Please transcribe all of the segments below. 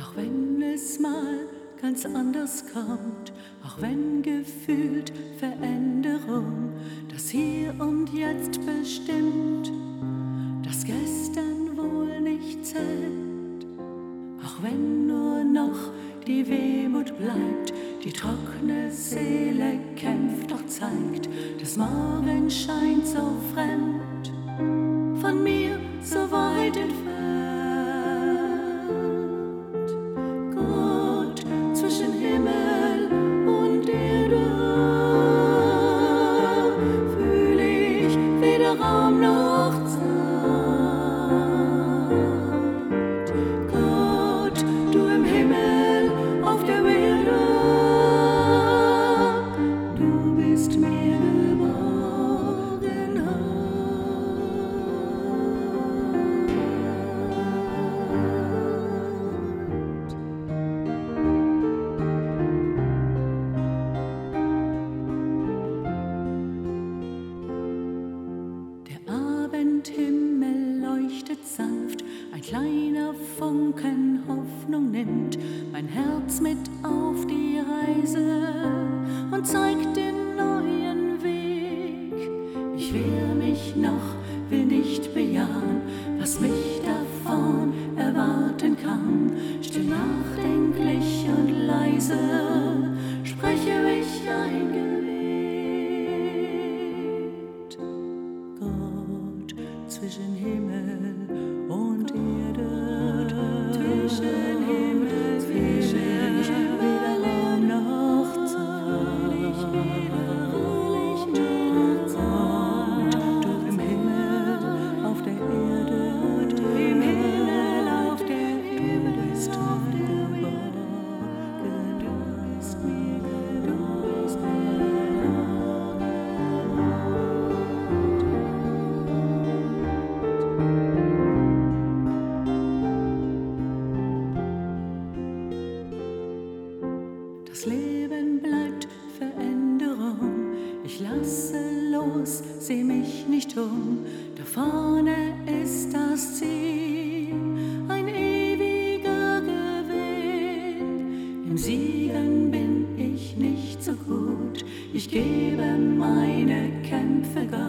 Auch wenn es mal ganz anders kommt, auch wenn gefühlt Veränderung das Hier und Jetzt bestimmt, das gestern wohl nicht zählt, auch wenn nur noch die Wehmut bleibt, die trockene Seele kämpft, doch zeigt, das Morgen scheint so fremd, von mir so weit entfernt. Kleiner Funken Hoffnung nimmt mein Herz mit auf die Reise und zeigt den neuen Weg. Ich wehr mich noch, will nicht bejahen, was mich davon erwarten kann. Still nachdenklich und leise spreche ich ein Gebet. Gott zwischen Himmel und Erde. Ich lasse los, seh mich nicht um. Da vorne ist das Ziel, ein ewiger Gewinn. Im Siegen bin ich nicht so gut. Ich gebe meine Kämpfe Gott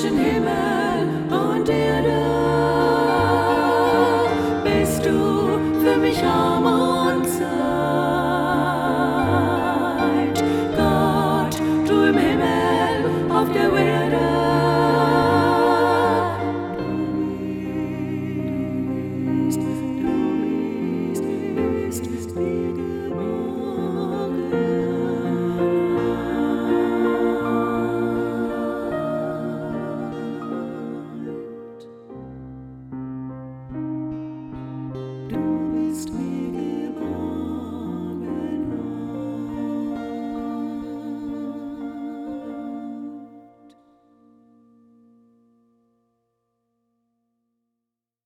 zwischen Himmel und Erde bist du für mich armer.